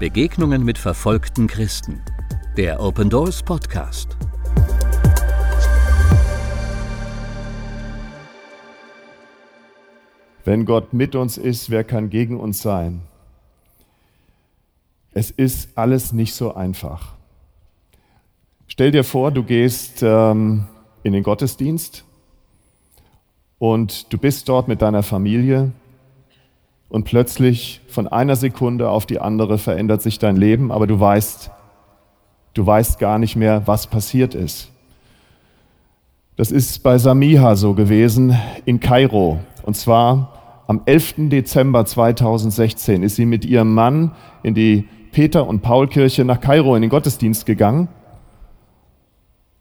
Begegnungen mit verfolgten Christen. Der Open Doors Podcast. Wenn Gott mit uns ist, wer kann gegen uns sein? Es ist alles nicht so einfach. Stell dir vor, du gehst ähm, in den Gottesdienst und du bist dort mit deiner Familie und plötzlich von einer Sekunde auf die andere verändert sich dein Leben, aber du weißt, du weißt gar nicht mehr, was passiert ist. Das ist bei Samiha so gewesen in Kairo. Und zwar am 11. Dezember 2016 ist sie mit ihrem Mann in die Peter- und Paulkirche nach Kairo in den Gottesdienst gegangen.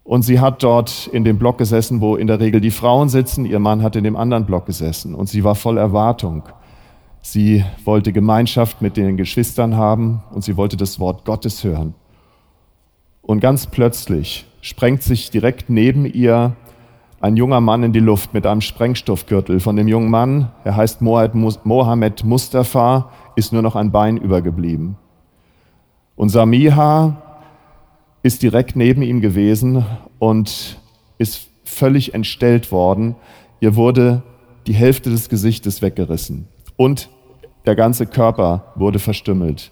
Und sie hat dort in dem Block gesessen, wo in der Regel die Frauen sitzen. Ihr Mann hat in dem anderen Block gesessen. Und sie war voll Erwartung. Sie wollte Gemeinschaft mit den Geschwistern haben und sie wollte das Wort Gottes hören. Und ganz plötzlich sprengt sich direkt neben ihr ein junger Mann in die Luft mit einem Sprengstoffgürtel. Von dem jungen Mann, er heißt Mohammed Mustafa, ist nur noch ein Bein übergeblieben. Und Samiha ist direkt neben ihm gewesen und ist völlig entstellt worden. Ihr wurde die Hälfte des Gesichtes weggerissen und der ganze Körper wurde verstümmelt.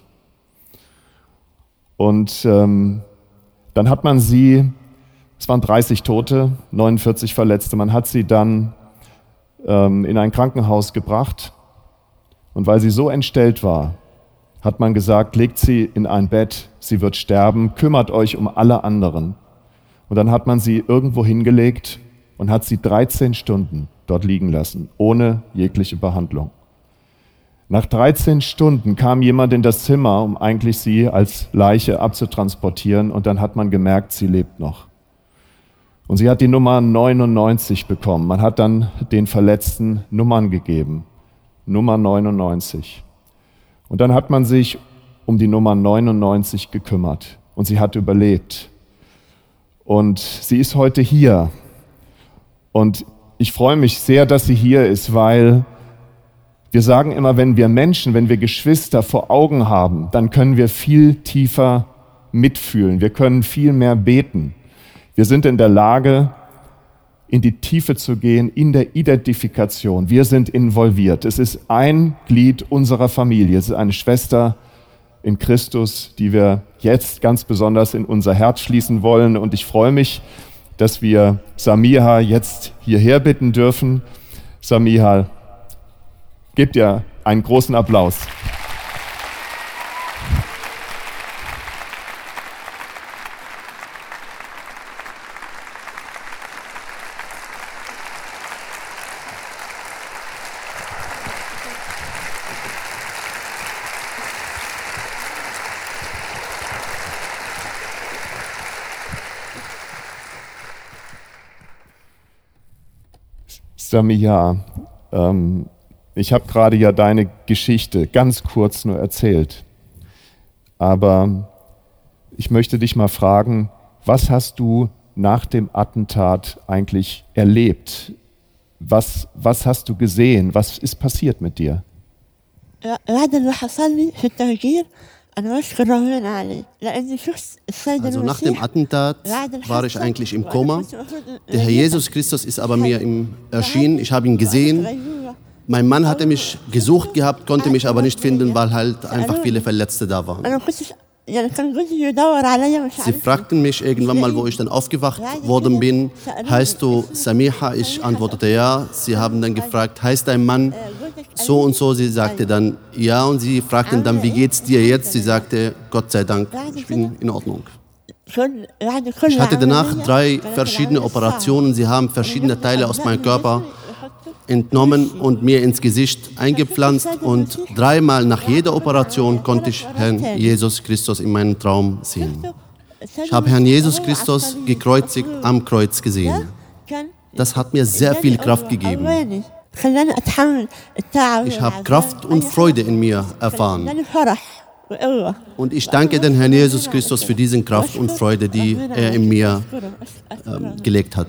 Und ähm, dann hat man sie, es waren 30 Tote, 49 Verletzte, man hat sie dann ähm, in ein Krankenhaus gebracht. Und weil sie so entstellt war, hat man gesagt, legt sie in ein Bett, sie wird sterben, kümmert euch um alle anderen. Und dann hat man sie irgendwo hingelegt und hat sie 13 Stunden dort liegen lassen, ohne jegliche Behandlung. Nach 13 Stunden kam jemand in das Zimmer, um eigentlich sie als Leiche abzutransportieren, und dann hat man gemerkt, sie lebt noch. Und sie hat die Nummer 99 bekommen. Man hat dann den Verletzten Nummern gegeben. Nummer 99. Und dann hat man sich um die Nummer 99 gekümmert und sie hat überlebt. Und sie ist heute hier. Und ich freue mich sehr, dass sie hier ist, weil wir sagen immer, wenn wir Menschen, wenn wir Geschwister vor Augen haben, dann können wir viel tiefer mitfühlen. Wir können viel mehr beten. Wir sind in der Lage, in die Tiefe zu gehen, in der Identifikation. Wir sind involviert. Es ist ein Glied unserer Familie. Es ist eine Schwester in Christus, die wir jetzt ganz besonders in unser Herz schließen wollen. Und ich freue mich, dass wir Samiha jetzt hierher bitten dürfen. Samiha, Gebt ihr einen großen Applaus. Samia, ähm, ich habe gerade ja deine Geschichte ganz kurz nur erzählt. Aber ich möchte dich mal fragen, was hast du nach dem Attentat eigentlich erlebt? Was, was hast du gesehen? Was ist passiert mit dir? Also nach dem Attentat war ich eigentlich im Koma. Der Herr Jesus Christus ist aber mir erschienen. Ich habe ihn gesehen. Mein Mann hatte mich gesucht gehabt, konnte mich aber nicht finden, weil halt einfach viele Verletzte da waren. Sie fragten mich irgendwann mal, wo ich dann aufgewacht worden bin, heißt du Samiha? Ich antwortete ja. Sie haben dann gefragt, heißt dein Mann so und so? Sie sagte dann ja und sie fragten dann, wie geht's dir jetzt? Sie sagte, Gott sei Dank, ich bin in Ordnung. Ich hatte danach drei verschiedene Operationen. Sie haben verschiedene Teile aus meinem Körper entnommen und mir ins Gesicht eingepflanzt und dreimal nach jeder Operation konnte ich Herrn Jesus Christus in meinem Traum sehen. Ich habe Herrn Jesus Christus gekreuzigt am Kreuz gesehen. Das hat mir sehr viel Kraft gegeben. Ich habe Kraft und Freude in mir erfahren. Und ich danke den Herrn Jesus Christus für diese Kraft und Freude, die er in mir äh, gelegt hat.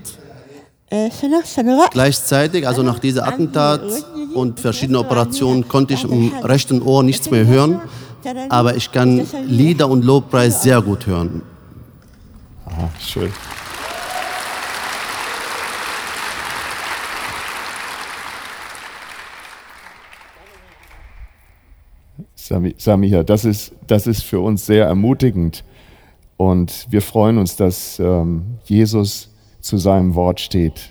Gleichzeitig, also nach diesem Attentat und verschiedenen Operationen, konnte ich im rechten Ohr nichts mehr hören. aber ich kann Lieder und Lobpreis sehr gut hören. Aha, schön. Samia, das ist, das ist für uns sehr ermutigend. Und wir freuen uns, dass ähm, Jesus zu seinem Wort steht.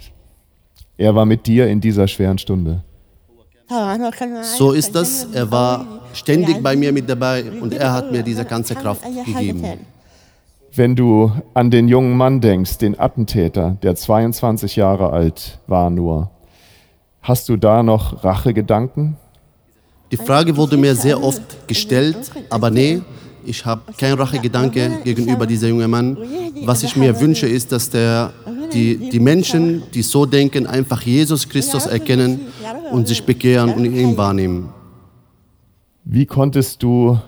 Er war mit dir in dieser schweren Stunde. So ist das. Er war ständig bei mir mit dabei und er hat mir diese ganze Kraft gegeben. Wenn du an den jungen Mann denkst, den Attentäter, der 22 Jahre alt war nur, hast du da noch Rachegedanken? Die Frage wurde mir sehr oft gestellt, aber nee, ich habe keinen Rachegedanke gegenüber diesem jungen Mann. Was ich mir wünsche, ist, dass der, die, die Menschen, die so denken, einfach Jesus Christus erkennen und sich bekehren und ihn wahrnehmen. Wie konntest du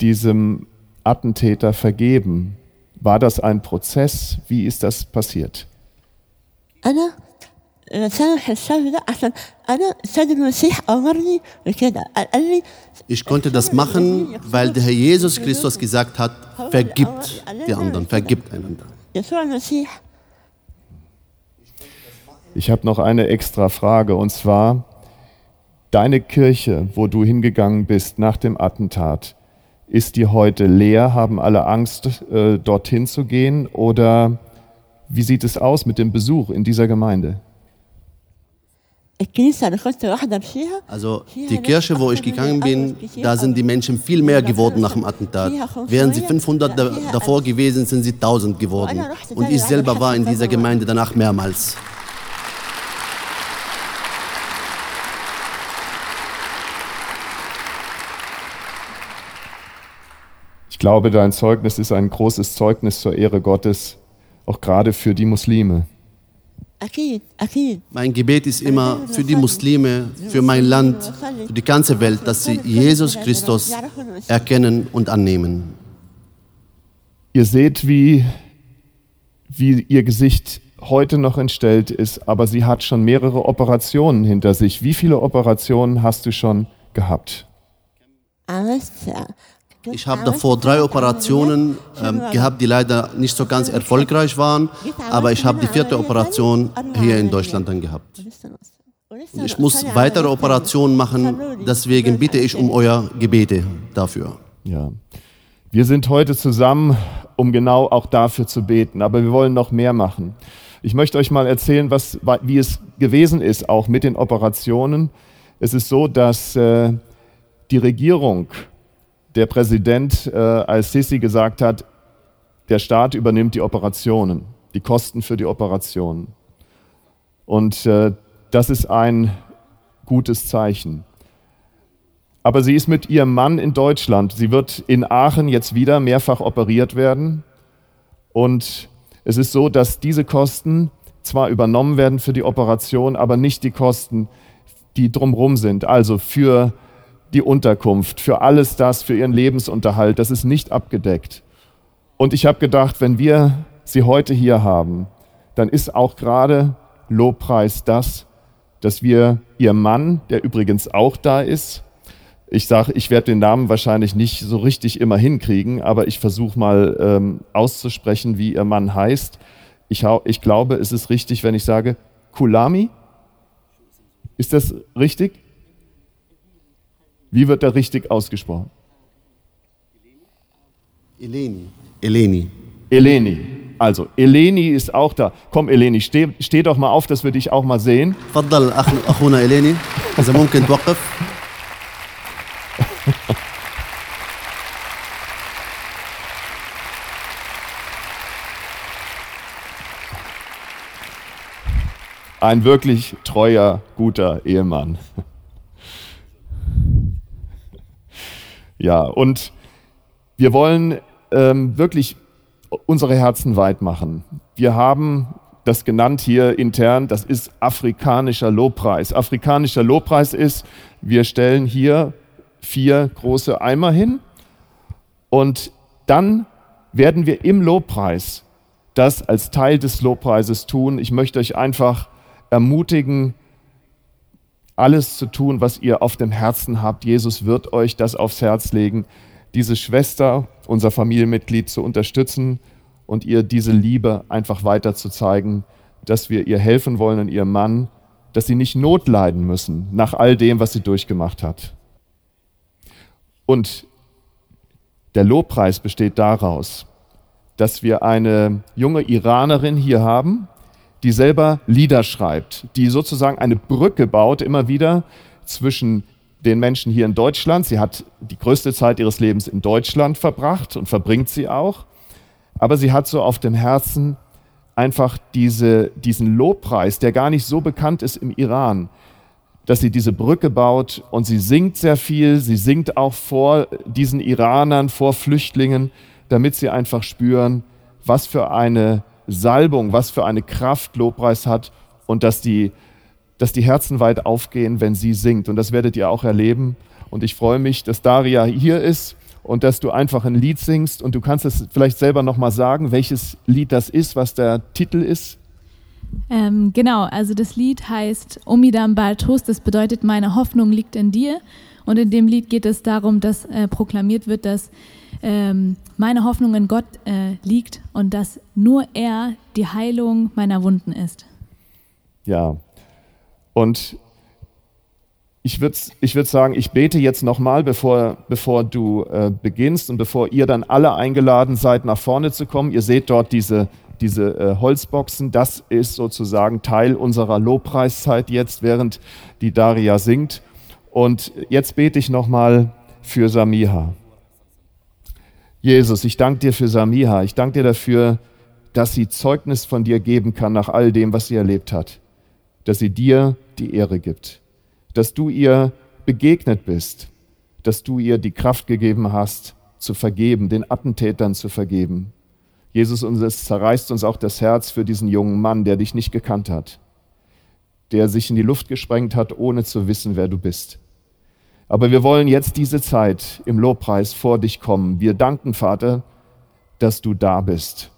diesem Attentäter vergeben? War das ein Prozess? Wie ist das passiert? Ich konnte das machen, weil der Herr Jesus Christus gesagt hat, vergibt die anderen, vergibt einander. Ich habe noch eine extra Frage und zwar deine Kirche, wo du hingegangen bist nach dem Attentat, ist die heute leer? Haben alle Angst, äh, dorthin zu gehen? Oder wie sieht es aus mit dem Besuch in dieser Gemeinde? Also die Kirche, wo ich gegangen bin, da sind die Menschen viel mehr geworden nach dem Attentat. Während sie 500 davor gewesen sind, sie 1000 geworden. Und ich selber war in dieser Gemeinde danach mehrmals. Ich glaube, dein Zeugnis ist ein großes Zeugnis zur Ehre Gottes, auch gerade für die Muslime. Mein Gebet ist immer für die Muslime, für mein Land, für die ganze Welt, dass sie Jesus Christus erkennen und annehmen. Ihr seht, wie, wie ihr Gesicht heute noch entstellt ist, aber sie hat schon mehrere Operationen hinter sich. Wie viele Operationen hast du schon gehabt? Ich habe davor drei Operationen ähm, gehabt, die leider nicht so ganz erfolgreich waren, aber ich habe die vierte Operation hier in Deutschland dann gehabt. Ich muss weitere Operationen machen, deswegen bitte ich um euer Gebete dafür. Ja. Wir sind heute zusammen, um genau auch dafür zu beten, aber wir wollen noch mehr machen. Ich möchte euch mal erzählen, was, wie es gewesen ist, auch mit den Operationen. Es ist so, dass äh, die Regierung der Präsident äh, als Sisi gesagt hat, der Staat übernimmt die Operationen, die Kosten für die Operationen. Und äh, das ist ein gutes Zeichen. Aber sie ist mit ihrem Mann in Deutschland. Sie wird in Aachen jetzt wieder mehrfach operiert werden. Und es ist so, dass diese Kosten zwar übernommen werden für die Operation, aber nicht die Kosten, die drumherum sind. Also für die Unterkunft, für alles das, für ihren Lebensunterhalt. Das ist nicht abgedeckt. Und ich habe gedacht, wenn wir sie heute hier haben, dann ist auch gerade Lobpreis das, dass wir ihr Mann, der übrigens auch da ist, ich sage, ich werde den Namen wahrscheinlich nicht so richtig immer hinkriegen, aber ich versuche mal ähm, auszusprechen, wie ihr Mann heißt. Ich, ich glaube, es ist richtig, wenn ich sage Kulami. Ist das richtig? Wie wird er richtig ausgesprochen? Eleni. Eleni. Eleni. Also, Eleni ist auch da. Komm, Eleni, steh, steh doch mal auf, dass wir dich auch mal sehen. تفضل أخونا إليني إذا ممكن توقف. Ein wirklich treuer, guter Ehemann. Ja, und wir wollen ähm, wirklich unsere Herzen weit machen. Wir haben das genannt hier intern, das ist afrikanischer Lobpreis. Afrikanischer Lobpreis ist, wir stellen hier vier große Eimer hin und dann werden wir im Lobpreis das als Teil des Lobpreises tun. Ich möchte euch einfach ermutigen, alles zu tun, was ihr auf dem Herzen habt. Jesus wird euch das aufs Herz legen. diese Schwester, unser Familienmitglied zu unterstützen und ihr diese Liebe einfach weiter zu zeigen, dass wir ihr helfen wollen und ihrem Mann, dass sie nicht Not leiden müssen nach all dem, was sie durchgemacht hat. Und der Lobpreis besteht daraus, dass wir eine junge Iranerin hier haben, die selber Lieder schreibt, die sozusagen eine Brücke baut immer wieder zwischen den Menschen hier in Deutschland. Sie hat die größte Zeit ihres Lebens in Deutschland verbracht und verbringt sie auch. Aber sie hat so auf dem Herzen einfach diese, diesen Lobpreis, der gar nicht so bekannt ist im Iran, dass sie diese Brücke baut und sie singt sehr viel. Sie singt auch vor diesen Iranern, vor Flüchtlingen, damit sie einfach spüren, was für eine Salbung, was für eine Kraft Lobpreis hat und dass die, dass die Herzen weit aufgehen, wenn sie singt. Und das werdet ihr auch erleben. Und ich freue mich, dass Daria hier ist und dass du einfach ein Lied singst. Und du kannst es vielleicht selber nochmal sagen, welches Lied das ist, was der Titel ist. Ähm, genau, also das Lied heißt Omidam Baltus, das bedeutet, meine Hoffnung liegt in dir. Und in dem Lied geht es darum, dass äh, proklamiert wird, dass ähm, meine Hoffnung in Gott äh, liegt und dass nur er die Heilung meiner Wunden ist. Ja, und ich würde ich würd sagen, ich bete jetzt nochmal, bevor, bevor du äh, beginnst und bevor ihr dann alle eingeladen seid, nach vorne zu kommen. Ihr seht dort diese, diese äh, Holzboxen. Das ist sozusagen Teil unserer Lobpreiszeit jetzt, während die Daria singt. Und jetzt bete ich nochmal für Samiha. Jesus, ich danke dir für Samiha. Ich danke dir dafür, dass sie Zeugnis von dir geben kann nach all dem, was sie erlebt hat. Dass sie dir die Ehre gibt. Dass du ihr begegnet bist. Dass du ihr die Kraft gegeben hast, zu vergeben, den Attentätern zu vergeben. Jesus, und es zerreißt uns auch das Herz für diesen jungen Mann, der dich nicht gekannt hat. Der sich in die Luft gesprengt hat, ohne zu wissen, wer du bist. Aber wir wollen jetzt diese Zeit im Lobpreis vor dich kommen. Wir danken, Vater, dass du da bist.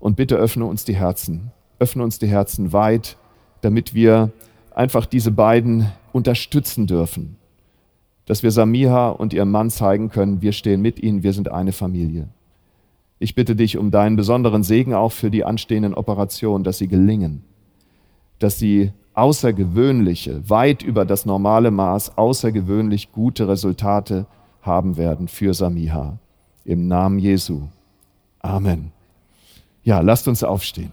Und bitte öffne uns die Herzen. Öffne uns die Herzen weit, damit wir einfach diese beiden unterstützen dürfen. Dass wir Samiha und ihrem Mann zeigen können, wir stehen mit ihnen, wir sind eine Familie. Ich bitte dich um deinen besonderen Segen auch für die anstehenden Operationen, dass sie gelingen, dass sie außergewöhnliche, weit über das normale Maß, außergewöhnlich gute Resultate haben werden für Samiha. Im Namen Jesu. Amen. Ja, lasst uns aufstehen.